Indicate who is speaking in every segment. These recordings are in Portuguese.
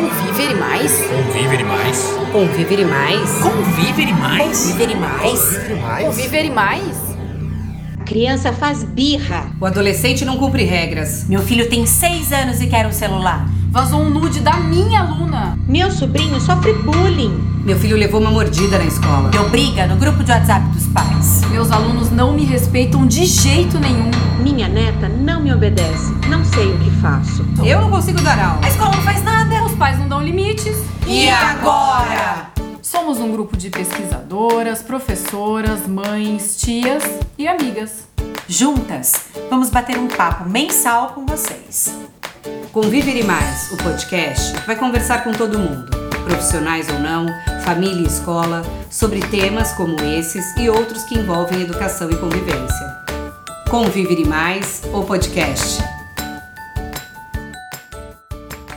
Speaker 1: Conviver mais?
Speaker 2: Conviver mais?
Speaker 1: Conviver mais?
Speaker 2: Conviver mais?
Speaker 1: Conviver mais? Conviver mais?
Speaker 3: A criança faz birra.
Speaker 4: O adolescente não cumpre regras.
Speaker 5: Meu filho tem seis anos e quer um celular.
Speaker 1: Vazou um nude da minha aluna.
Speaker 3: Meu sobrinho sofre bullying.
Speaker 4: Meu filho levou uma mordida na escola.
Speaker 5: Deu briga no grupo de WhatsApp dos pais.
Speaker 1: Meus alunos não me respeitam de jeito nenhum.
Speaker 3: Minha neta não me obedece. Não sei o que faço.
Speaker 4: Eu não consigo dar aula.
Speaker 5: A escola não faz nada.
Speaker 1: Pais não dão limites.
Speaker 5: E agora?
Speaker 1: Somos um grupo de pesquisadoras, professoras, mães, tias e amigas.
Speaker 5: Juntas, vamos bater um papo mensal com vocês.
Speaker 4: Conviver Mais, o podcast, vai conversar com todo mundo, profissionais ou não, família e escola, sobre temas como esses e outros que envolvem educação e convivência. Conviver Mais, o podcast.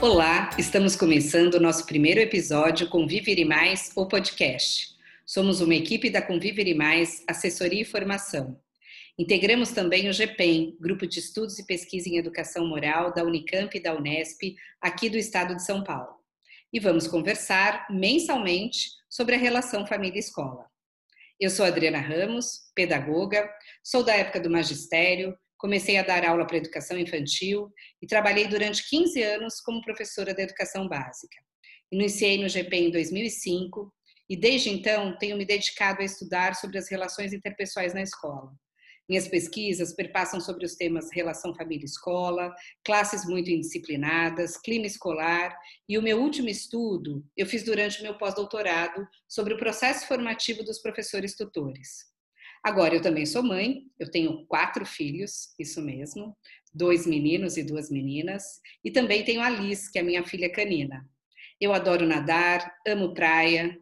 Speaker 4: Olá, estamos começando o nosso primeiro episódio Conviver Mais, o podcast. Somos uma equipe da Conviver Mais, assessoria e formação. Integramos também o GPEM, Grupo de Estudos e Pesquisa em Educação Moral da Unicamp e da Unesp, aqui do estado de São Paulo. E vamos conversar mensalmente sobre a relação família-escola. Eu sou Adriana Ramos, pedagoga, sou da época do magistério, comecei a dar aula para educação infantil e trabalhei durante 15 anos como professora da educação básica. Iniciei no GP em 2005 e desde então tenho me dedicado a estudar sobre as relações interpessoais na escola. Minhas pesquisas perpassam sobre os temas relação família-escola, classes muito indisciplinadas, clima escolar e o meu último estudo eu fiz durante o meu pós-doutorado sobre o processo formativo dos professores tutores. Agora, eu também sou mãe, eu tenho quatro filhos, isso mesmo, dois meninos e duas meninas, e também tenho a Liz, que é minha filha canina. Eu adoro nadar, amo praia,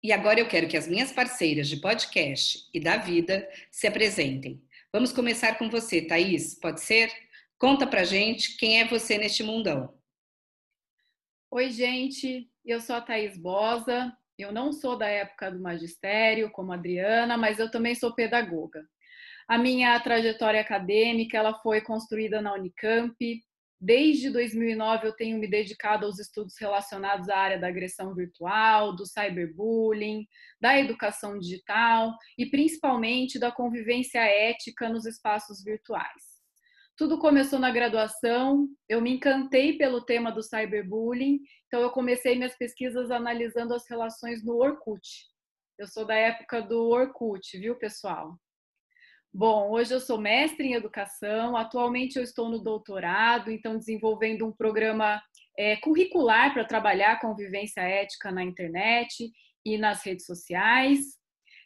Speaker 4: e agora eu quero que as minhas parceiras de podcast e da vida se apresentem. Vamos começar com você, Thaís, pode ser? Conta pra gente quem é você neste mundão.
Speaker 6: Oi, gente, eu sou a Thaís Bosa, eu não sou da época do magistério, como Adriana, mas eu também sou pedagoga. A minha trajetória acadêmica ela foi construída na Unicamp. Desde 2009 eu tenho me dedicado aos estudos relacionados à área da agressão virtual, do cyberbullying, da educação digital e principalmente da convivência ética nos espaços virtuais. Tudo começou na graduação, eu me encantei pelo tema do cyberbullying, então eu comecei minhas pesquisas analisando as relações no Orkut. Eu sou da época do Orkut, viu, pessoal? Bom, hoje eu sou mestre em educação, atualmente eu estou no doutorado, então desenvolvendo um programa é, curricular para trabalhar convivência ética na internet e nas redes sociais.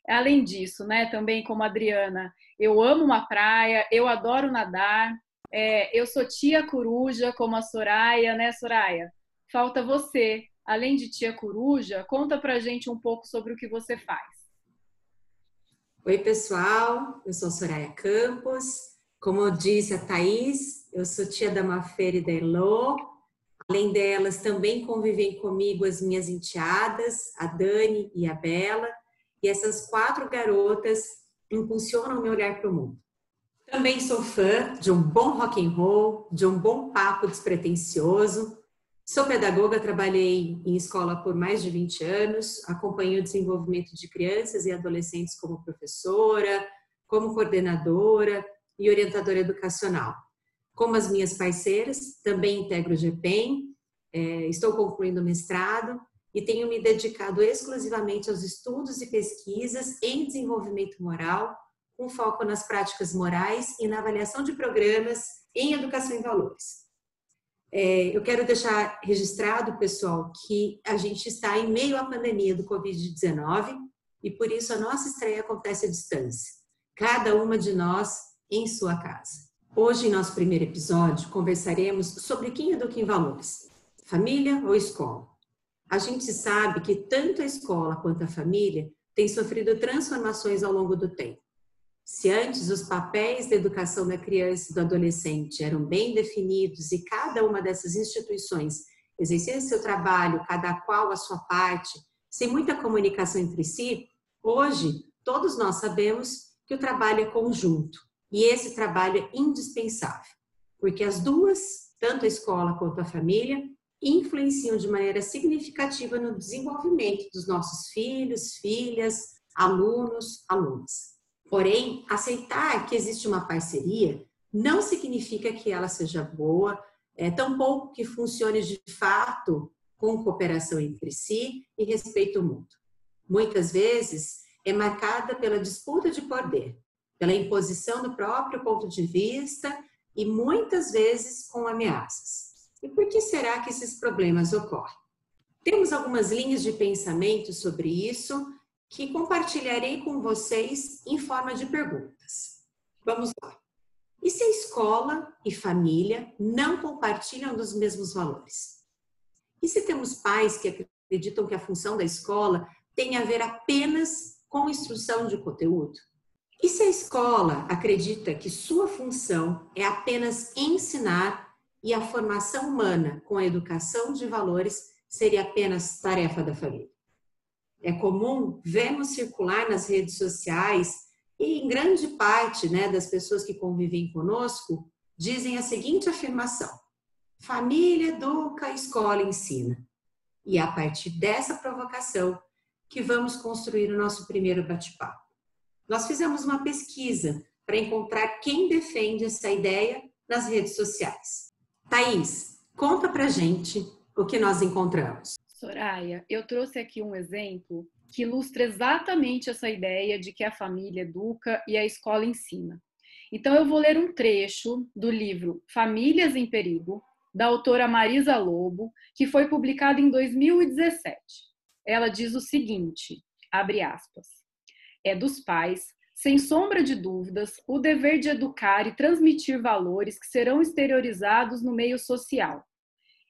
Speaker 6: Além disso, né, também como Adriana, eu amo uma praia, eu adoro nadar, é, eu sou tia coruja, como a Soraya, né, Soraya? Falta você. Além de tia coruja, conta pra gente um pouco sobre o que você faz.
Speaker 7: Oi, pessoal, eu sou Soraya Campos. Como disse a Thaís, eu sou tia da Mafere e da Elô. Além delas, também convivem comigo as minhas enteadas, a Dani e a Bela. E essas quatro garotas impulsionam meu olhar para o mundo. Também sou fã de um bom rock and roll, de um bom papo despretensioso. Sou pedagoga, trabalhei em escola por mais de 20 anos, acompanhei o desenvolvimento de crianças e adolescentes como professora, como coordenadora e orientadora educacional. Como as minhas parceiras, também integro o GPEM, é, estou concluindo o mestrado e tenho me dedicado exclusivamente aos estudos e pesquisas em desenvolvimento moral, com foco nas práticas morais e na avaliação de programas em educação e valores. É, eu quero deixar registrado, pessoal, que a gente está em meio à pandemia do Covid-19 e por isso a nossa estreia acontece à distância, cada uma de nós em sua casa. Hoje, em nosso primeiro episódio, conversaremos sobre quem educa em valores, família ou escola. A gente sabe que tanto a escola quanto a família têm sofrido transformações ao longo do tempo. Se antes os papéis da educação da criança e do adolescente eram bem definidos e cada uma dessas instituições exercia seu trabalho, cada qual a sua parte, sem muita comunicação entre si, hoje todos nós sabemos que o trabalho é conjunto e esse trabalho é indispensável, porque as duas, tanto a escola quanto a família, influenciam de maneira significativa no desenvolvimento dos nossos filhos, filhas, alunos, alunas. Porém, aceitar que existe uma parceria não significa que ela seja boa, é, tampouco que funcione de fato com cooperação entre si e respeito mútuo. Muitas vezes é marcada pela disputa de poder, pela imposição do próprio ponto de vista e muitas vezes com ameaças. E por que será que esses problemas ocorrem? Temos algumas linhas de pensamento sobre isso que compartilharei com vocês em forma de perguntas. Vamos lá. E se a escola e família não compartilham dos mesmos valores? E se temos pais que acreditam que a função da escola tem a ver apenas com instrução de conteúdo? E se a escola acredita que sua função é apenas ensinar e a formação humana com a educação de valores seria apenas tarefa da família? É comum vermos circular nas redes sociais e em grande parte né, das pessoas que convivem conosco dizem a seguinte afirmação: família educa, escola ensina. E é a partir dessa provocação que vamos construir o nosso primeiro bate-papo. Nós fizemos uma pesquisa para encontrar quem defende essa ideia nas redes sociais. Thaís, conta pra gente o que nós encontramos.
Speaker 6: Soraya, eu trouxe aqui um exemplo que ilustra exatamente essa ideia de que a família educa e a escola ensina. Então, eu vou ler um trecho do livro Famílias em Perigo, da autora Marisa Lobo, que foi publicado em 2017. Ela diz o seguinte, abre aspas, é dos pais, sem sombra de dúvidas, o dever de educar e transmitir valores que serão exteriorizados no meio social.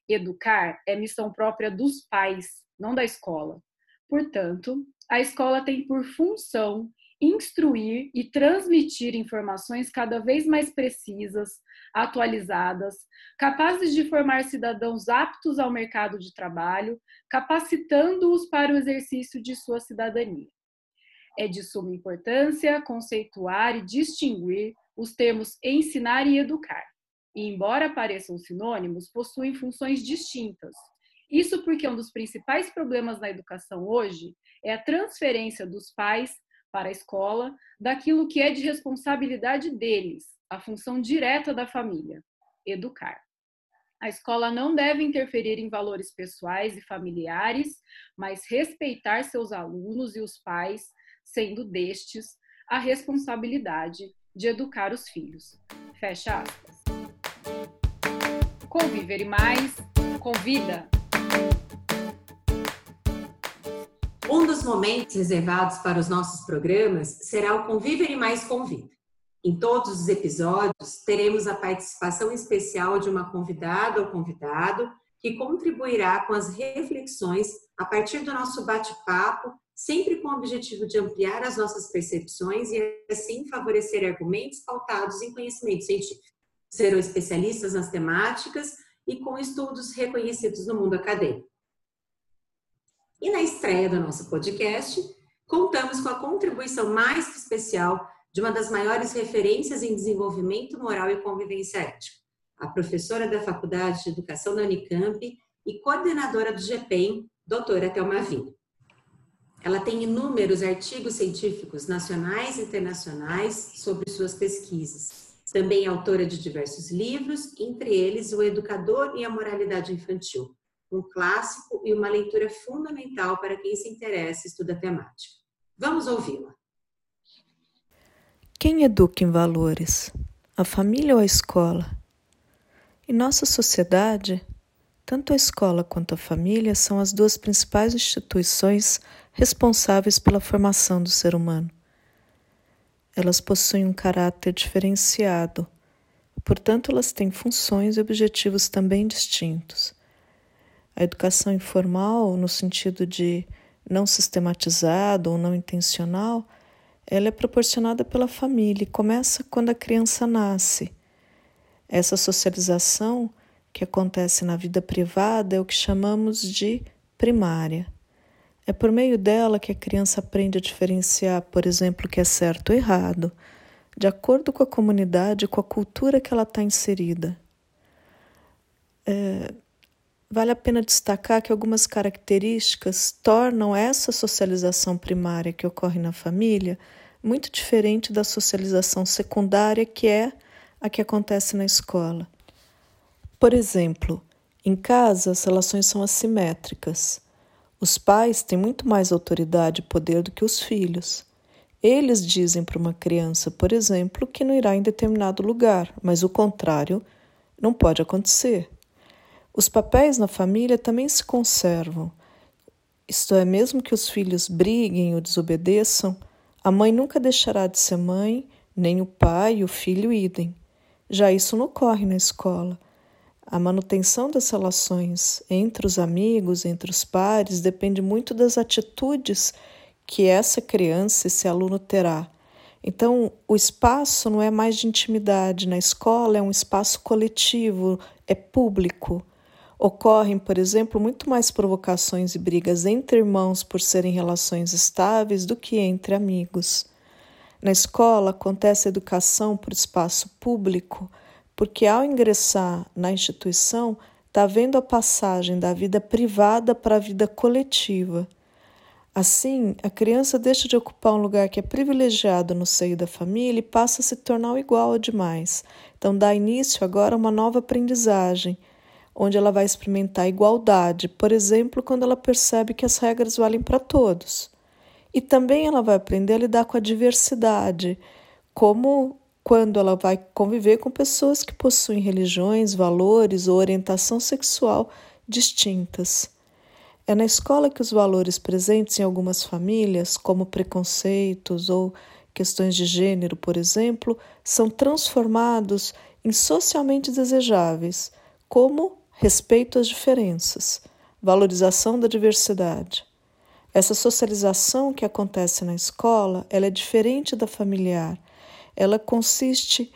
Speaker 6: Educar é missão própria dos pais, não da escola. Portanto, a escola tem por função instruir e transmitir informações cada vez mais precisas, atualizadas, capazes de formar cidadãos aptos ao mercado de trabalho, capacitando-os para o exercício de sua cidadania. É de suma importância conceituar e distinguir os termos ensinar e educar. E, embora pareçam sinônimos, possuem funções distintas, isso porque um dos principais problemas na educação hoje é a transferência dos pais para a escola daquilo que é de responsabilidade deles, a função direta da família, educar. A escola não deve interferir em valores pessoais e familiares, mas respeitar seus alunos e os pais, sendo destes a responsabilidade de educar os filhos. Fecha aspas. Conviver e mais, convida!
Speaker 7: Um dos momentos reservados para os nossos programas será o Conviver e Mais Convida. Em todos os episódios, teremos a participação especial de uma convidada ou convidado que contribuirá com as reflexões a partir do nosso bate-papo, sempre com o objetivo de ampliar as nossas percepções e assim favorecer argumentos pautados em conhecimento científico. Serão especialistas nas temáticas e com estudos reconhecidos no mundo acadêmico. E na estreia do nosso podcast, contamos com a contribuição mais que especial de uma das maiores referências em desenvolvimento moral e convivência ética, a professora da Faculdade de Educação da Unicamp e coordenadora do GPEM, doutora Thelma Vinho. Ela tem inúmeros artigos científicos nacionais e internacionais sobre suas pesquisas. Também é autora de diversos livros, entre eles O Educador e a Moralidade Infantil, um clássico e uma leitura fundamental para quem se interessa e estuda a temática. Vamos ouvi-la.
Speaker 8: Quem educa em valores? A família ou a escola? Em nossa sociedade, tanto a escola quanto a família são as duas principais instituições responsáveis pela formação do ser humano. Elas possuem um caráter diferenciado, portanto, elas têm funções e objetivos também distintos. A educação informal, no sentido de não sistematizado ou não intencional, ela é proporcionada pela família e começa quando a criança nasce. Essa socialização que acontece na vida privada é o que chamamos de primária. É por meio dela que a criança aprende a diferenciar, por exemplo, o que é certo ou errado, de acordo com a comunidade, com a cultura que ela está inserida. É, vale a pena destacar que algumas características tornam essa socialização primária que ocorre na família muito diferente da socialização secundária, que é a que acontece na escola. Por exemplo, em casa as relações são assimétricas. Os pais têm muito mais autoridade e poder do que os filhos. Eles dizem para uma criança, por exemplo, que não irá em determinado lugar, mas o contrário não pode acontecer. Os papéis na família também se conservam. Isto é, mesmo que os filhos briguem ou desobedeçam, a mãe nunca deixará de ser mãe, nem o pai e o filho idem. Já isso não ocorre na escola. A manutenção das relações entre os amigos, entre os pares, depende muito das atitudes que essa criança, esse aluno terá. Então, o espaço não é mais de intimidade. Na escola é um espaço coletivo, é público. Ocorrem, por exemplo, muito mais provocações e brigas entre irmãos por serem relações estáveis do que entre amigos. Na escola acontece a educação por espaço público porque ao ingressar na instituição, está vendo a passagem da vida privada para a vida coletiva. Assim, a criança deixa de ocupar um lugar que é privilegiado no seio da família e passa a se tornar igual a demais. Então, dá início agora a uma nova aprendizagem, onde ela vai experimentar igualdade, por exemplo, quando ela percebe que as regras valem para todos. E também ela vai aprender a lidar com a diversidade, como quando ela vai conviver com pessoas que possuem religiões, valores ou orientação sexual distintas. É na escola que os valores presentes em algumas famílias, como preconceitos ou questões de gênero, por exemplo, são transformados em socialmente desejáveis, como respeito às diferenças, valorização da diversidade. Essa socialização que acontece na escola, ela é diferente da familiar ela consiste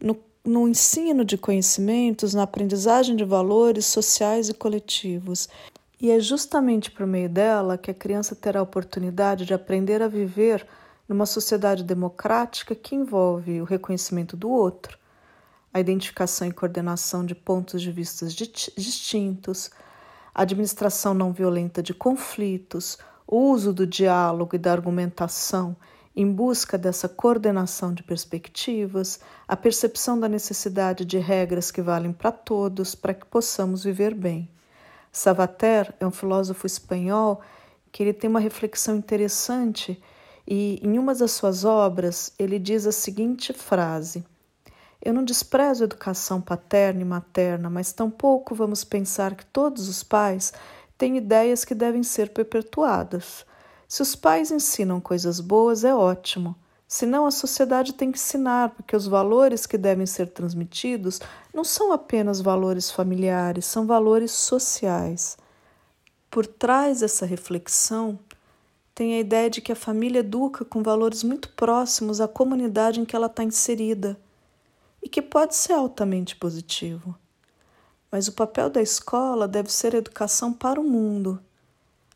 Speaker 8: no, no ensino de conhecimentos, na aprendizagem de valores sociais e coletivos. E é justamente por meio dela que a criança terá a oportunidade de aprender a viver numa sociedade democrática que envolve o reconhecimento do outro, a identificação e coordenação de pontos de vista distintos, a administração não violenta de conflitos, o uso do diálogo e da argumentação em busca dessa coordenação de perspectivas, a percepção da necessidade de regras que valem para todos para que possamos viver bem. Savater é um filósofo espanhol que ele tem uma reflexão interessante e em uma das suas obras ele diz a seguinte frase: Eu não desprezo a educação paterna e materna, mas tampouco vamos pensar que todos os pais têm ideias que devem ser perpetuadas. Se os pais ensinam coisas boas, é ótimo. Senão, a sociedade tem que ensinar, porque os valores que devem ser transmitidos não são apenas valores familiares, são valores sociais. Por trás dessa reflexão, tem a ideia de que a família educa com valores muito próximos à comunidade em que ela está inserida e que pode ser altamente positivo. Mas o papel da escola deve ser educação para o mundo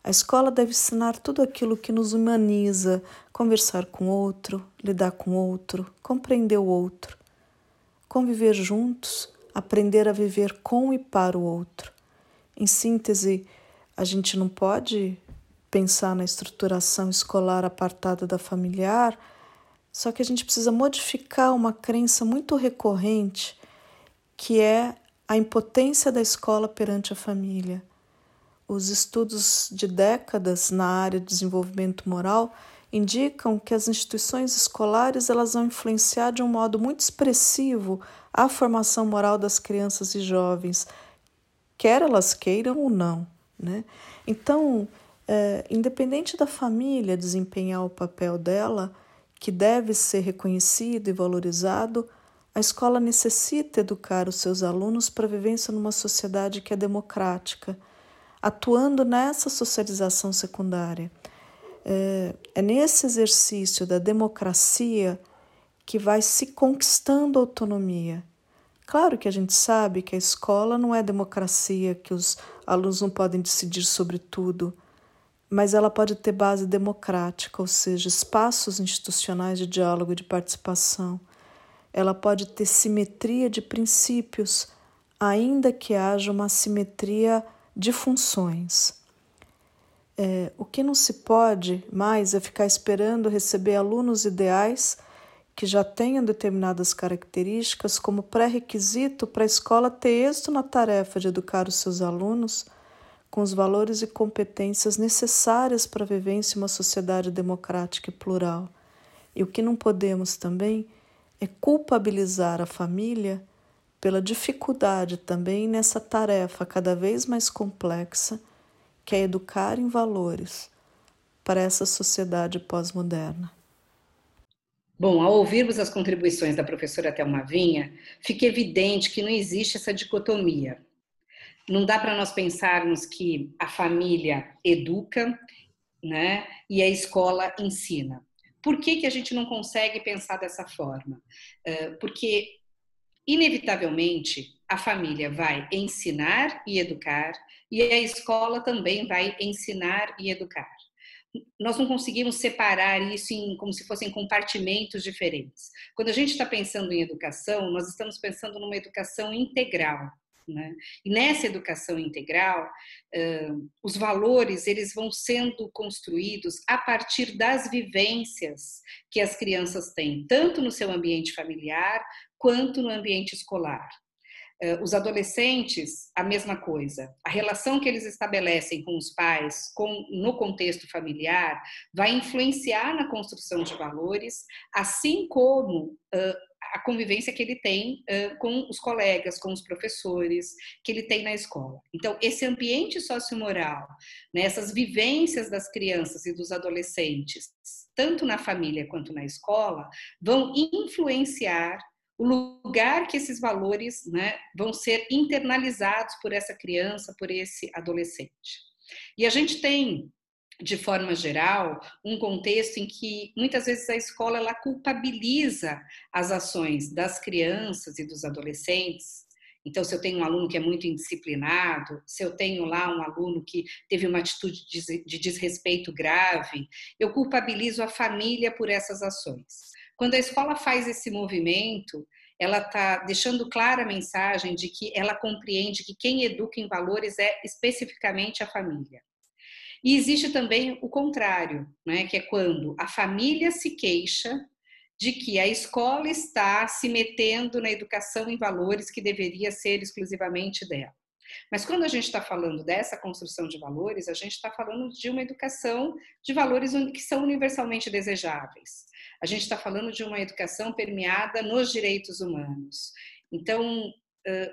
Speaker 8: a escola deve ensinar tudo aquilo que nos humaniza, conversar com outro, lidar com outro, compreender o outro, conviver juntos, aprender a viver com e para o outro. Em síntese, a gente não pode pensar na estruturação escolar apartada da familiar, só que a gente precisa modificar uma crença muito recorrente que é a impotência da escola perante a família. Os estudos de décadas na área de desenvolvimento moral indicam que as instituições escolares elas vão influenciar de um modo muito expressivo a formação moral das crianças e jovens, quer elas queiram ou não. Né? Então, é, independente da família desempenhar o papel dela, que deve ser reconhecido e valorizado, a escola necessita educar os seus alunos para a vivência numa sociedade que é democrática atuando nessa socialização secundária. É, é nesse exercício da democracia que vai se conquistando autonomia. Claro que a gente sabe que a escola não é democracia, que os alunos não podem decidir sobre tudo, mas ela pode ter base democrática, ou seja, espaços institucionais de diálogo e de participação. Ela pode ter simetria de princípios, ainda que haja uma simetria de funções. É, o que não se pode mais é ficar esperando receber alunos ideais que já tenham determinadas características como pré-requisito para a escola ter êxito na tarefa de educar os seus alunos com os valores e competências necessárias para a vivência em uma sociedade democrática e plural. E o que não podemos também é culpabilizar a família pela dificuldade também nessa tarefa cada vez mais complexa que é educar em valores para essa sociedade pós-moderna.
Speaker 4: Bom, ao ouvirmos as contribuições da professora Thelma Vinha, fica evidente que não existe essa dicotomia. Não dá para nós pensarmos que a família educa né, e a escola ensina. Por que, que a gente não consegue pensar dessa forma? Porque, inevitavelmente, a família vai ensinar e educar, e a escola também vai ensinar e educar nós não conseguimos separar isso em, como se fossem compartimentos diferentes. Quando a gente está pensando em educação, nós estamos pensando numa educação integral. Né? E nessa educação integral, uh, os valores eles vão sendo construídos a partir das vivências que as crianças têm, tanto no seu ambiente familiar quanto no ambiente escolar. Eh, os adolescentes, a mesma coisa. A relação que eles estabelecem com os pais, com, no contexto familiar, vai influenciar na construção de valores, assim como uh, a convivência que ele tem uh, com os colegas, com os professores, que ele tem na escola. Então, esse ambiente sociomoral, né, essas vivências das crianças e dos adolescentes, tanto na família quanto na escola, vão influenciar o lugar que esses valores né, vão ser internalizados por essa criança, por esse adolescente. E a gente tem, de forma geral, um contexto em que muitas vezes a escola ela culpabiliza as ações das crianças e dos adolescentes. Então, se eu tenho um aluno que é muito indisciplinado, se eu tenho lá um aluno que teve uma atitude de desrespeito grave, eu culpabilizo a família por essas ações. Quando a escola faz esse movimento, ela está deixando clara a mensagem de que ela compreende que quem educa em valores é especificamente a família. E existe também o contrário, né, que é quando a família se queixa de que a escola está se metendo na educação em valores que deveria ser exclusivamente dela. Mas quando a gente está falando dessa construção de valores, a gente está falando de uma educação de valores que são universalmente desejáveis. A gente está falando de uma educação permeada nos direitos humanos. Então,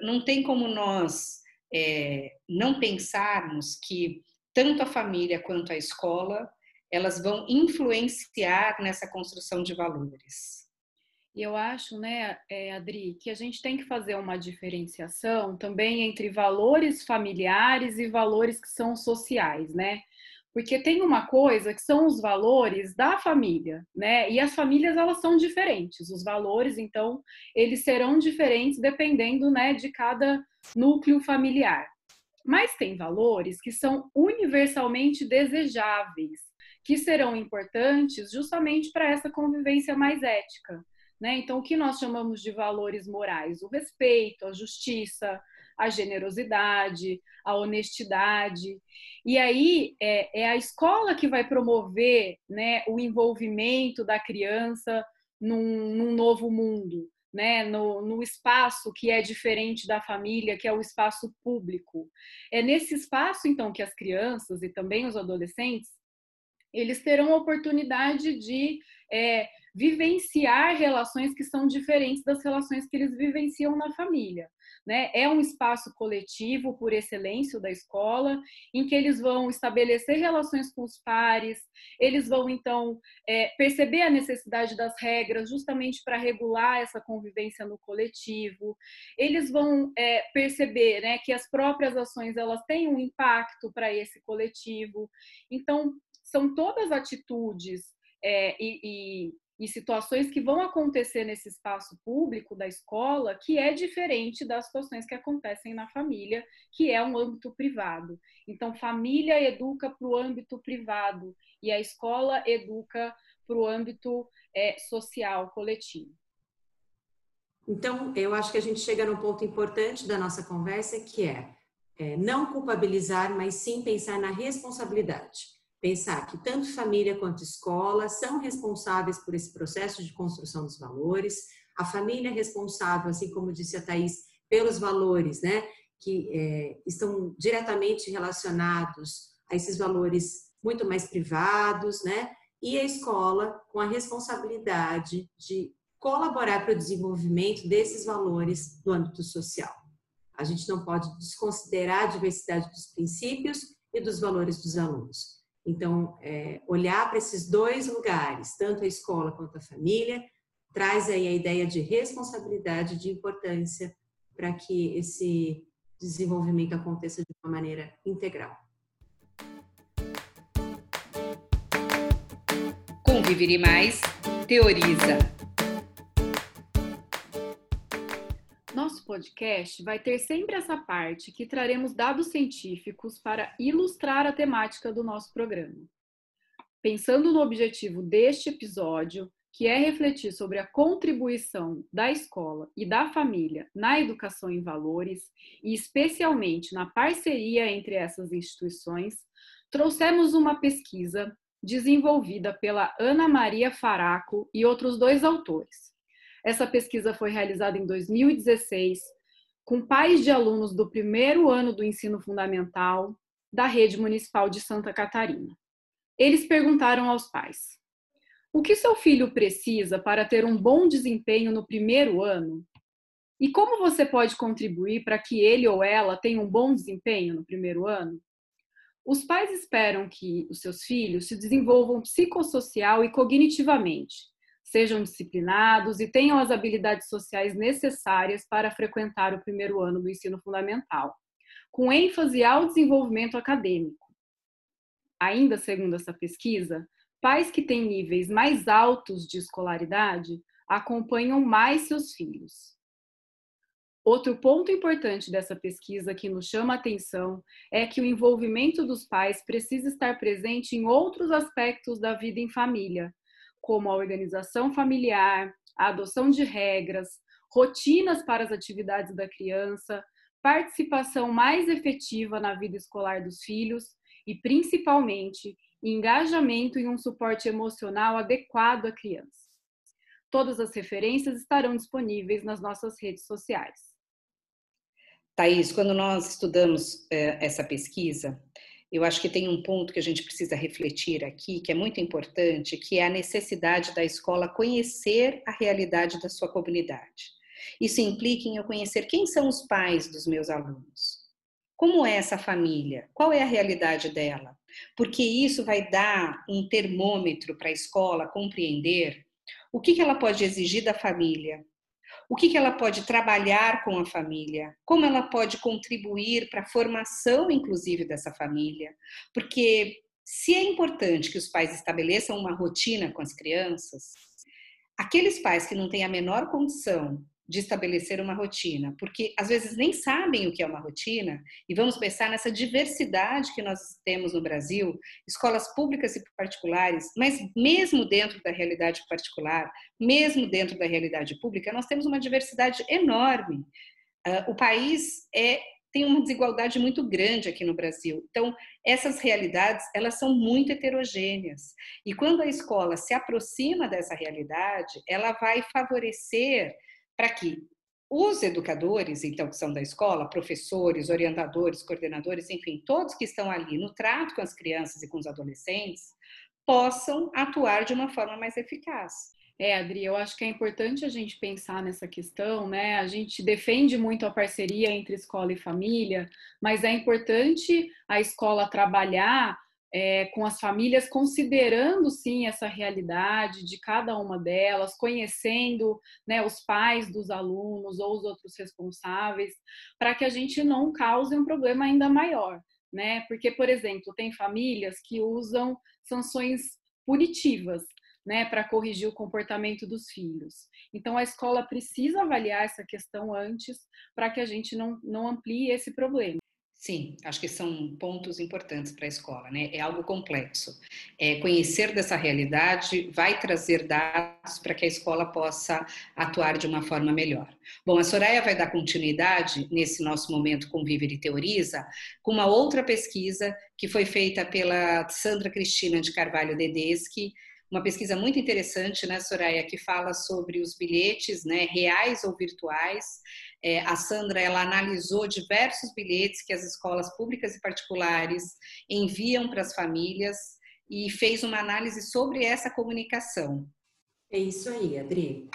Speaker 4: não tem como nós é, não pensarmos que tanto a família quanto a escola elas vão influenciar nessa construção de valores.
Speaker 6: E eu acho, né, é, Adri, que a gente tem que fazer uma diferenciação também entre valores familiares e valores que são sociais, né? Porque tem uma coisa que são os valores da família, né? E as famílias elas são diferentes. Os valores, então, eles serão diferentes dependendo, né, de cada núcleo familiar. Mas tem valores que são universalmente desejáveis, que serão importantes justamente para essa convivência mais ética. Né? Então, o que nós chamamos de valores morais? O respeito, a justiça, a generosidade, a honestidade. E aí é, é a escola que vai promover né, o envolvimento da criança num, num novo mundo, né, no, no, espaço que é diferente da família, que é o espaço público. É nesse espaço, então, que as crianças e também os adolescentes, eles terão a oportunidade de é, vivenciar relações que são diferentes das relações que eles vivenciam na família. Né? É um espaço coletivo por excelência da escola, em que eles vão estabelecer relações com os pares, eles vão então é, perceber a necessidade das regras justamente para regular essa convivência no coletivo. Eles vão é, perceber né, que as próprias ações elas têm um impacto para esse coletivo. Então são todas atitudes é, e, e e situações que vão acontecer nesse espaço público da escola que é diferente das situações que acontecem na família, que é um âmbito privado. Então, família educa para o âmbito privado e a escola educa para o âmbito é, social, coletivo.
Speaker 7: Então, eu acho que a gente chega num ponto importante da nossa conversa, que é é, não culpabilizar, mas sim pensar na responsabilidade. Pensar que tanto família quanto escola são responsáveis por esse processo de construção dos valores, a família é responsável, assim como disse a Thais, pelos valores, né, que é, estão diretamente relacionados a esses valores muito mais privados, né, e a escola com a responsabilidade de colaborar para o desenvolvimento desses valores no âmbito social. A gente não pode desconsiderar a diversidade dos princípios e dos valores dos alunos. Então, é, olhar para esses dois lugares, tanto a escola quanto a família, traz aí a ideia de responsabilidade, de importância para que esse desenvolvimento aconteça de uma maneira integral.
Speaker 4: Conviver mais, teoriza.
Speaker 6: Podcast vai ter sempre essa parte que traremos dados científicos para ilustrar a temática do nosso programa. Pensando no objetivo deste episódio, que é refletir sobre a contribuição da escola e da família na educação em valores e especialmente na parceria entre essas instituições, trouxemos uma pesquisa desenvolvida pela Ana Maria Faraco e outros dois autores. Essa pesquisa foi realizada em 2016 com pais de alunos do primeiro ano do ensino fundamental da rede municipal de Santa Catarina. Eles perguntaram aos pais: o que seu filho precisa para ter um bom desempenho no primeiro ano? E como você pode contribuir para que ele ou ela tenha um bom desempenho no primeiro ano? Os pais esperam que os seus filhos se desenvolvam psicossocial e cognitivamente, sejam disciplinados e tenham as habilidades sociais necessárias para frequentar o primeiro ano do ensino fundamental, com ênfase ao desenvolvimento acadêmico. Ainda segundo essa pesquisa, Pais que têm níveis mais altos de escolaridade acompanham mais seus filhos. Outro ponto importante dessa pesquisa que nos chama a atenção é que o envolvimento dos pais precisa estar presente em outros aspectos da vida em família, como a organização familiar, a adoção de regras, rotinas para as atividades da criança, participação mais efetiva na vida escolar dos filhos e, principalmente, engajamento e um suporte emocional adequado à criança. Todas as referências estarão disponíveis nas nossas redes sociais.
Speaker 4: Thaís, quando nós estudamos é, essa pesquisa, eu acho que tem um ponto que a gente precisa refletir aqui, que é muito importante, que é a necessidade da escola conhecer a realidade da sua comunidade. Isso implica em eu conhecer quem são os pais dos meus alunos. Como é essa família? Qual é a realidade dela? Porque isso vai dar um termômetro para a escola compreender o que, ela pode exigir da família, o que, que ela pode trabalhar com a família, como ela pode contribuir para a formação, inclusive, dessa família. Porque se é importante que os pais estabeleçam uma rotina com as crianças, aqueles pais que não têm a menor condição de estabelecer uma rotina, porque às vezes nem sabem o que é uma rotina, e vamos pensar nessa diversidade que nós temos no Brasil, escolas públicas e particulares, mas mesmo dentro da realidade particular, mesmo dentro da realidade pública, nós temos uma diversidade enorme. Uh, o país é tem uma desigualdade muito grande aqui no Brasil. Então, essas realidades, elas são muito heterogêneas. E quando a escola se aproxima dessa realidade, ela vai favorecer para que os educadores, então, que são da escola, professores, orientadores, coordenadores, enfim, todos que estão ali no trato com as crianças e com os adolescentes, possam atuar de uma forma mais eficaz.
Speaker 6: É, Adri, eu acho que é importante a gente pensar nessa questão, né? A gente defende muito a parceria entre escola e família, mas é importante a escola trabalhar é, com as famílias, considerando sim essa realidade de cada uma delas, conhecendo né, os pais dos alunos ou os outros responsáveis, para que a gente não cause um problema ainda maior. Né? Porque, por exemplo, tem famílias que usam sanções punitivas. Né, para corrigir o comportamento dos filhos. Então, a escola precisa avaliar essa questão antes para que a gente não, não amplie esse problema.
Speaker 4: Sim, acho que são pontos importantes para a escola, né? É algo complexo. É, conhecer dessa realidade vai trazer dados para que a escola possa atuar de uma forma melhor. Bom, a Soraya vai dar continuidade nesse nosso momento Conviver e Teoriza com uma outra pesquisa que foi feita pela Sandra Cristina de Carvalho Dedeschi, uma pesquisa muito interessante, né, Soraya, que fala sobre os bilhetes, né, reais ou virtuais. É, a Sandra ela analisou diversos bilhetes que as escolas públicas e particulares enviam para as famílias e fez uma análise sobre essa comunicação.
Speaker 7: É isso aí, Adri.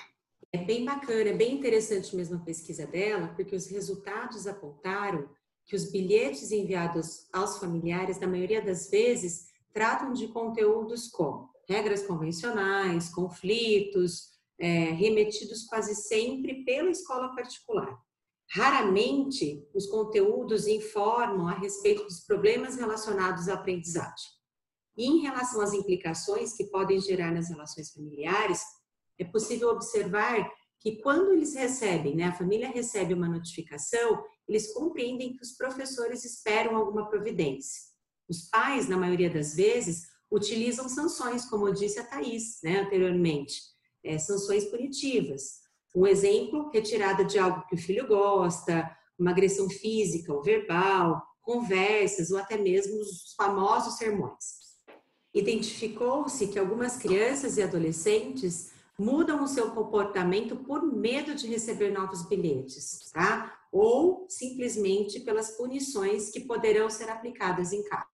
Speaker 7: É bem bacana, é bem interessante mesmo a pesquisa dela, porque os resultados apontaram que os bilhetes enviados aos familiares, na maioria das vezes, tratam de conteúdos como regras convencionais, conflitos, é, remetidos quase sempre pela escola particular. Raramente os conteúdos informam a respeito dos problemas relacionados à aprendizagem. E em relação às implicações que podem gerar nas relações familiares, é possível observar que quando eles recebem, né, a família recebe uma notificação, eles compreendem que os professores esperam alguma providência. Os pais, na maioria das vezes, utilizam sanções, como disse a Thais né, anteriormente, é, sanções punitivas. Um exemplo, retirada de algo que o filho gosta, uma agressão física ou verbal, conversas ou até mesmo os famosos sermões. Identificou-se que algumas crianças e adolescentes mudam o seu comportamento por medo de receber novos bilhetes, tá? Ou simplesmente pelas punições que poderão ser aplicadas em casa.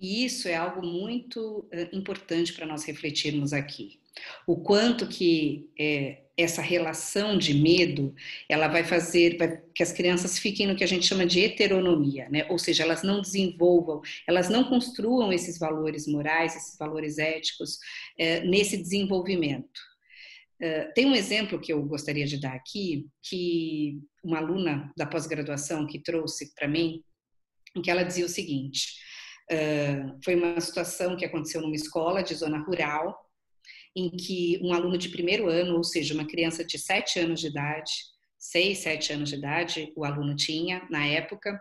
Speaker 4: E isso é algo muito importante para nós refletirmos aqui. O quanto que é, essa relação de medo, ela vai fazer que as crianças fiquem no que a gente chama de heteronomia, né? Ou seja, elas não desenvolvam, elas não construam esses valores morais, esses valores éticos é, nesse desenvolvimento. É, tem um exemplo que eu gostaria de dar aqui, que uma aluna da pós-graduação que trouxe para mim, em que ela dizia o seguinte: Uh, foi uma situação que aconteceu numa escola de zona rural, em que um aluno de primeiro ano, ou seja, uma criança de sete anos de idade, seis, sete anos de idade, o aluno tinha na época,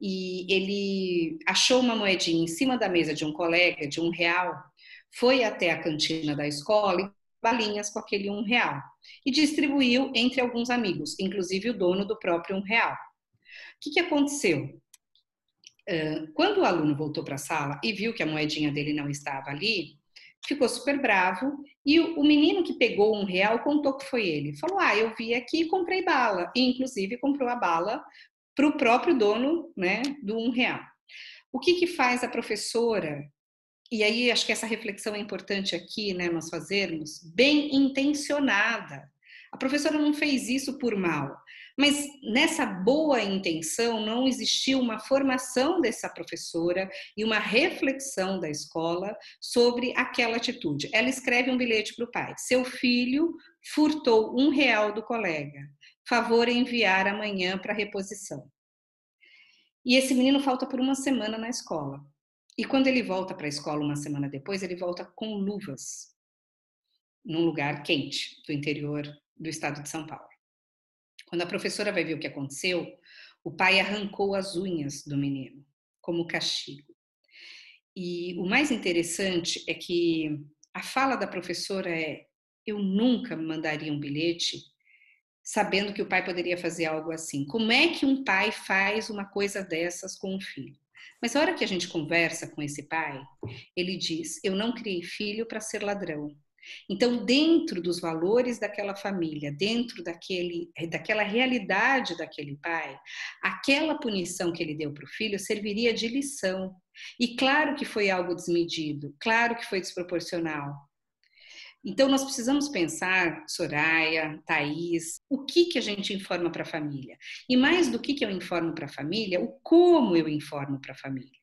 Speaker 4: e ele achou uma moedinha em cima da mesa de um colega, de um real, foi até a cantina da escola e balinhas com aquele um real e distribuiu entre alguns amigos, inclusive o dono do próprio um real. O que, que aconteceu? quando o aluno voltou para a sala e viu que a moedinha dele não estava ali, ficou super bravo e o, menino que pegou um real contou que foi ele. Falou: Ah, eu vi aqui e comprei bala. E, inclusive, comprou a bala para o próprio dono né, do um real. O que, que faz a professora? E aí, acho que essa reflexão é importante aqui, né, nós fazermos, bem intencionada. A professora não fez isso por mal. Mas nessa boa intenção não existiu uma formação dessa professora e uma reflexão da escola sobre aquela atitude. Ela escreve um bilhete para o pai: seu filho furtou um real do colega. Favor enviar amanhã para reposição. E esse menino falta por uma semana na escola. E quando ele volta para a escola uma semana depois, ele volta com luvas, num lugar quente do interior do estado de São Paulo. Quando a professora vai ver o que aconteceu, o pai arrancou as unhas do menino, como castigo. E o mais interessante é que a fala da professora é: eu nunca mandaria um bilhete sabendo que o pai poderia fazer algo assim. Como é que um pai faz uma coisa dessas com um filho? Mas a hora que a gente conversa com esse pai, ele diz: Eu não criei filho para ser ladrão. Então, dentro dos valores daquela família, dentro daquele, daquela realidade daquele pai, aquela punição que ele deu para o filho serviria de lição. E claro que foi algo desmedido, claro que foi desproporcional. Então, nós precisamos pensar, Soraya, Thaís, o que, que a gente informa para a família? E mais do que, que eu informo para a família, o como eu informo para a família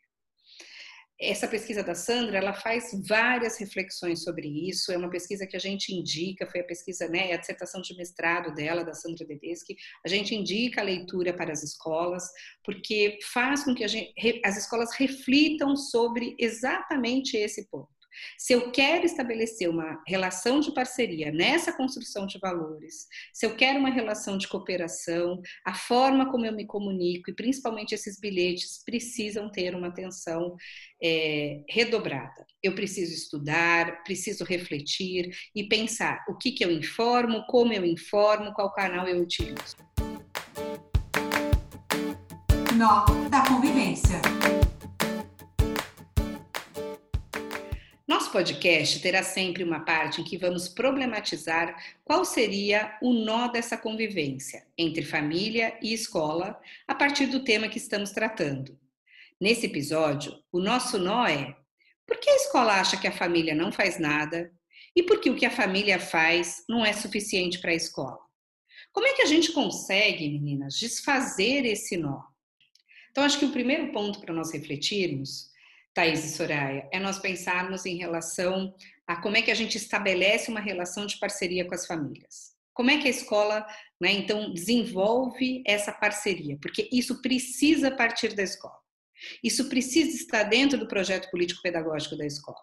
Speaker 4: essa pesquisa da Sandra, ela faz várias reflexões sobre isso. É uma pesquisa que a gente indica, foi a pesquisa, né, a dissertação de mestrado dela, da Sandra Dedeschi. A gente indica a leitura para as escolas, porque faz com que gente, as escolas reflitam sobre exatamente esse ponto. Se eu quero estabelecer uma relação de parceria nessa construção de valores, se eu quero uma relação de cooperação, a forma como eu me comunico e principalmente esses bilhetes precisam ter uma atenção é, redobrada. Eu preciso estudar, preciso refletir e pensar o que, que eu informo, como eu informo, qual canal eu utilizo.
Speaker 5: Nó da convivência.
Speaker 4: Nosso podcast terá sempre uma parte em que vamos problematizar qual seria o nó dessa convivência entre família e escola a partir do tema que estamos tratando. Nesse episódio, o nosso nó é: por que a escola acha que a família não faz nada e por que o que a família faz não é suficiente para a escola? Como é que a gente consegue, meninas, desfazer esse nó? Então, acho que o primeiro ponto para nós refletirmos Thaís e Soraya, é nós pensarmos em relação a como é que a gente estabelece uma relação de parceria com as famílias. Como é que a escola, né, então, desenvolve essa parceria? Porque isso precisa partir da escola. Isso precisa estar dentro do projeto político-pedagógico da escola.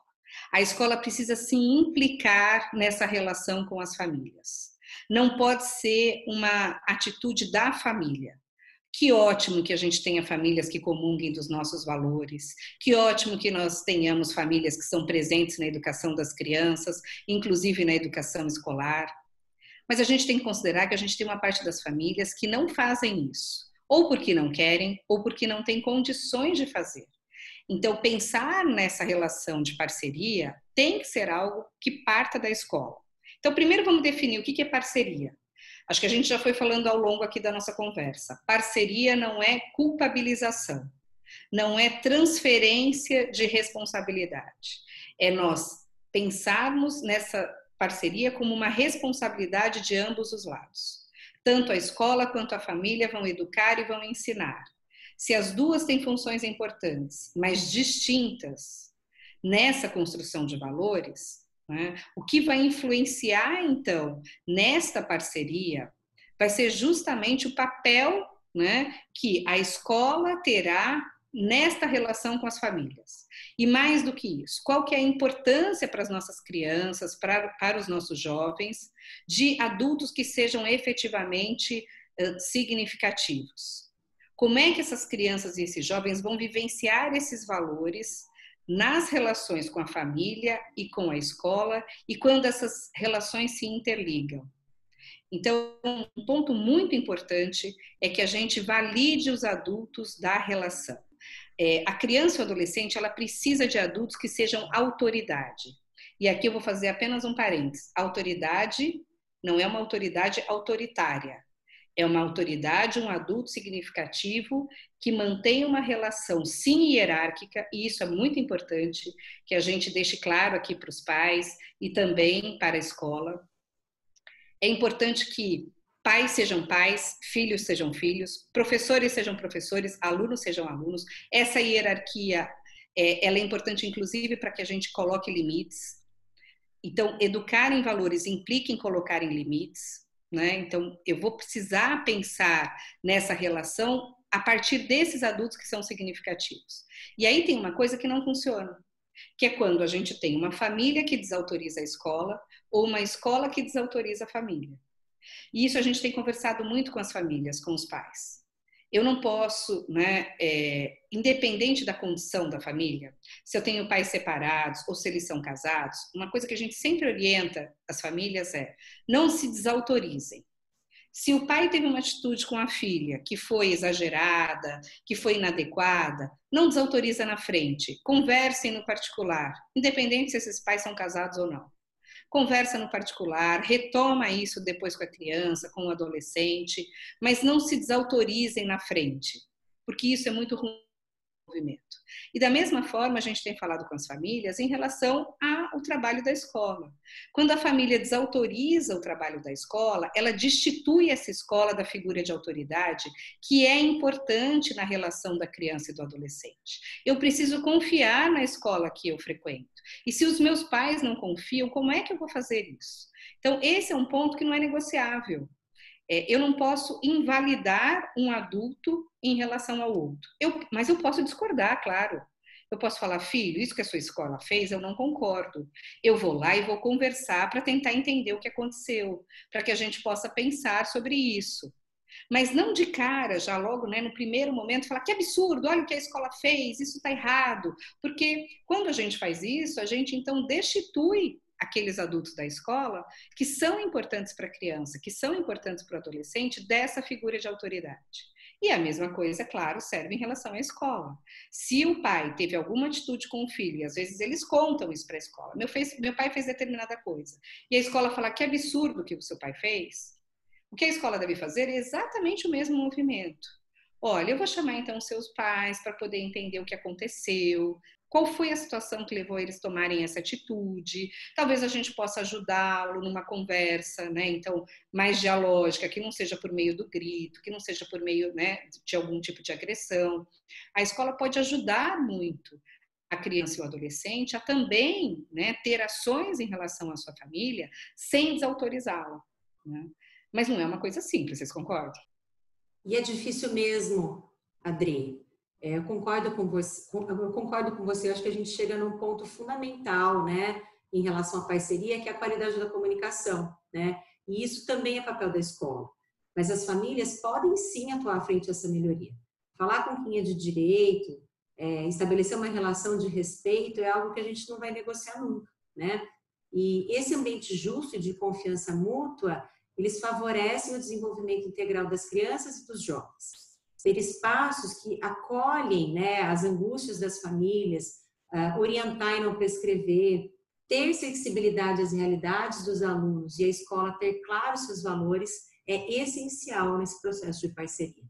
Speaker 4: A escola precisa se implicar nessa relação com as famílias. Não pode ser uma atitude da família. Que ótimo que a gente tenha famílias que comunguem dos nossos valores. Que ótimo que nós tenhamos famílias que são presentes na educação das crianças, inclusive na educação escolar. Mas a gente tem que considerar que a gente tem uma parte das famílias que não fazem isso, ou porque não querem, ou porque não têm condições de fazer. Então, pensar nessa relação de parceria tem que ser algo que parta da escola. Então, primeiro vamos definir o que é parceria. Acho que a gente já foi falando ao longo aqui da nossa conversa. Parceria não é culpabilização, não é transferência de responsabilidade. É nós pensarmos nessa parceria como uma responsabilidade de ambos os lados. Tanto a escola quanto a família vão educar e vão ensinar. Se as duas têm funções importantes, mas distintas nessa construção de valores, né? O que vai influenciar, então, nesta parceria vai ser justamente o papel né, que a escola terá nesta relação com as famílias. E mais do que isso, qual que é a importância para as nossas crianças, para, para os nossos jovens, de adultos que sejam efetivamente uh, significativos? Como é que essas crianças e esses jovens vão vivenciar esses valores nas relações com a família e com a escola e quando essas relações se interligam. Então, um ponto muito importante é que a gente valide os adultos da relação. É, a criança ou adolescente ela precisa de adultos que sejam autoridade. E aqui eu vou fazer apenas um parênteses. Autoridade não é uma autoridade autoritária é uma autoridade, um adulto significativo que mantém uma relação sim hierárquica, e isso é muito importante que a gente deixe claro aqui para os pais e também para a escola. É importante que pais sejam pais, filhos sejam filhos, professores sejam professores, alunos sejam alunos. Essa hierarquia é, ela é importante, inclusive, para que a gente coloque limites. Então, educar em valores implica em colocar em limites. Né? Então, eu vou precisar pensar nessa relação a partir desses adultos que são significativos. E aí tem uma coisa que não funciona, que é quando a gente tem uma família que desautoriza a escola ou uma escola que desautoriza a família. E isso a gente tem conversado muito com as famílias, com os pais eu não posso, né, é, independente da condição da família, se eu tenho pais separados ou se eles são casados, uma coisa que a gente sempre orienta as famílias é não se desautorizem. Se o pai teve uma atitude com a filha que foi exagerada, que foi inadequada, não desautoriza na frente, conversem no particular, independente se esses pais são casados ou não. Conversa no particular, retoma isso depois com a criança, com o adolescente, mas não se desautorizem na frente, porque isso é muito ruim movimento. E da mesma forma, a gente tem falado com as famílias em relação ao trabalho da escola. Quando a família desautoriza o trabalho da escola, ela destitui essa escola da figura de autoridade que é importante na relação da criança e do adolescente. Eu preciso confiar na escola que eu frequento. E se os meus pais não confiam, como é que eu vou fazer isso? Então, esse é um ponto que não é negociável. É, eu não posso invalidar um adulto em relação ao outro. Eu, mas eu posso discordar, claro. Eu posso falar, filho, isso que a sua escola fez, eu não concordo. Eu vou lá e vou conversar para tentar entender o que aconteceu, para que a gente possa pensar sobre isso. Mas não de cara, já logo né, no primeiro momento, falar que absurdo, olha o que a escola fez, isso está errado. Porque quando a gente faz isso, a gente então destitui aqueles adultos da escola que são importantes para a criança, que são importantes para o adolescente, dessa figura de autoridade. E a mesma coisa, é claro, serve em relação à escola. Se o pai teve alguma atitude com o filho, e às vezes eles contam isso para a escola, meu, fez, meu pai fez determinada coisa, e a escola fala que absurdo que o seu pai fez, o que a escola deve fazer é exatamente o mesmo movimento. Olha, eu vou chamar então seus pais para poder entender o que aconteceu, qual foi a situação que levou eles a tomarem essa atitude? Talvez a gente possa ajudá-lo numa conversa, né? Então, mais dialógica, que não seja por meio do grito, que não seja por meio né, de algum tipo de agressão. A escola pode ajudar muito a criança e o adolescente a também né, ter ações em relação à sua família sem desautorizá-la. Né? Mas não é uma coisa simples, vocês concordam?
Speaker 7: E é difícil mesmo, Adri. É, eu concordo com você, eu concordo com você, acho que a gente chega num ponto fundamental, né, em relação à parceria, que é a qualidade da comunicação, né? E isso também é papel da escola. Mas as famílias podem sim atuar à frente dessa melhoria. Falar com quem é de direito, é, estabelecer uma relação de respeito é algo que a gente não vai negociar nunca, né? E esse ambiente justo e de confiança mútua, eles favorecem o desenvolvimento integral das crianças e dos jovens ter espaços que acolhem né, as angústias das famílias, uh, orientar e não prescrever, ter sensibilidade às realidades dos alunos e a escola ter claros seus valores é essencial nesse processo de parceria.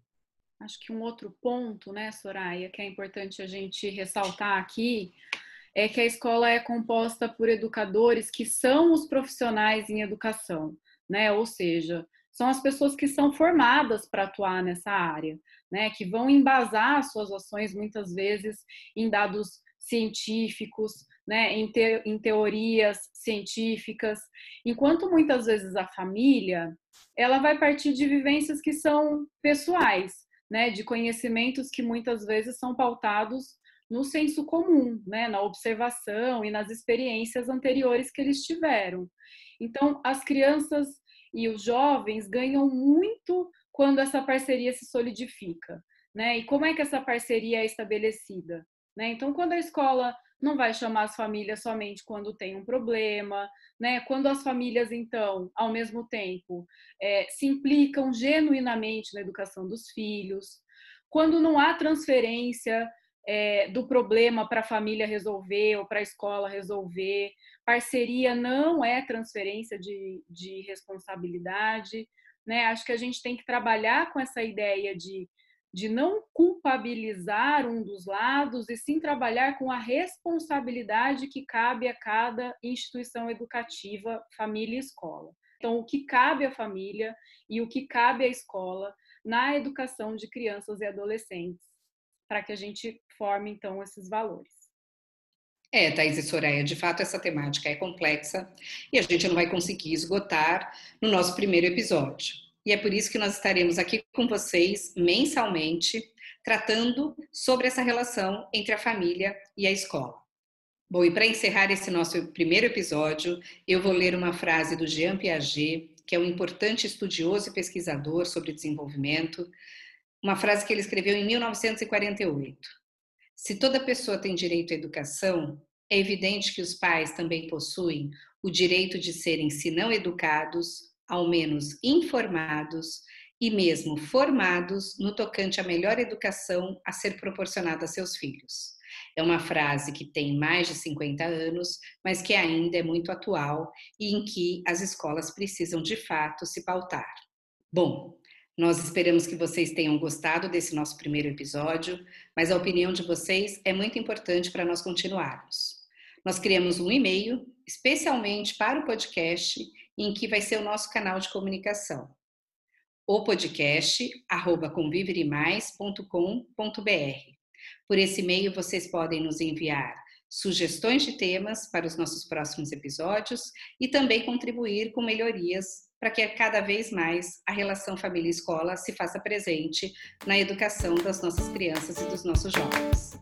Speaker 6: Acho que um outro ponto, né, Soraya, que é importante a gente ressaltar aqui, é que a escola é composta por educadores que são os profissionais em educação, né? Ou seja, são as pessoas que são formadas para atuar nessa área, né, que vão embasar suas ações muitas vezes em dados científicos, né, em, te, em teorias científicas, enquanto muitas vezes a família ela vai partir de vivências que são pessoais, né, de conhecimentos que muitas vezes são pautados no senso comum, né, na observação e nas experiências anteriores que eles tiveram. Então, as crianças e os jovens ganham muito quando essa parceria se solidifica, né? E como é que essa parceria é estabelecida, né? Então, quando a escola não vai chamar as famílias somente quando tem um problema, né? Quando as famílias, então, ao mesmo tempo, é, se implicam genuinamente na educação dos filhos, quando não há transferência é, do problema para a família resolver ou para a escola resolver. Parceria não é transferência de, de responsabilidade. Né? Acho que a gente tem que trabalhar com essa ideia de, de não culpabilizar um dos lados e sim trabalhar com a responsabilidade que cabe a cada instituição educativa, família e escola. Então, o que cabe à família e o que cabe à escola na educação de crianças e adolescentes para que a gente forme, então, esses valores.
Speaker 4: É, Thais e Soraya, de fato essa temática é complexa e a gente não vai conseguir esgotar no nosso primeiro episódio. E é por isso que nós estaremos aqui com vocês mensalmente, tratando sobre essa relação entre a família e a escola. Bom, e para encerrar esse nosso primeiro episódio, eu vou ler uma frase do Jean Piaget, que é um importante estudioso e pesquisador sobre desenvolvimento, uma frase que ele escreveu em 1948. Se toda pessoa tem direito à educação, é evidente que os pais também possuem o direito de serem, se não educados, ao menos informados e mesmo formados no tocante à melhor educação a ser proporcionada a seus filhos. É uma frase que tem mais de 50 anos, mas que ainda é muito atual e em que as escolas precisam de fato se pautar. Bom, nós esperamos que vocês tenham gostado desse nosso primeiro episódio, mas a opinião de vocês é muito importante para nós continuarmos. Nós criamos um e-mail especialmente para o podcast, em que vai ser o nosso canal de comunicação. O podcast conviveremais.com.br. Por esse e-mail vocês podem nos enviar sugestões de temas para os nossos próximos episódios e também contribuir com melhorias para que cada vez mais a relação família-escola se faça presente na educação das nossas crianças e dos nossos jovens.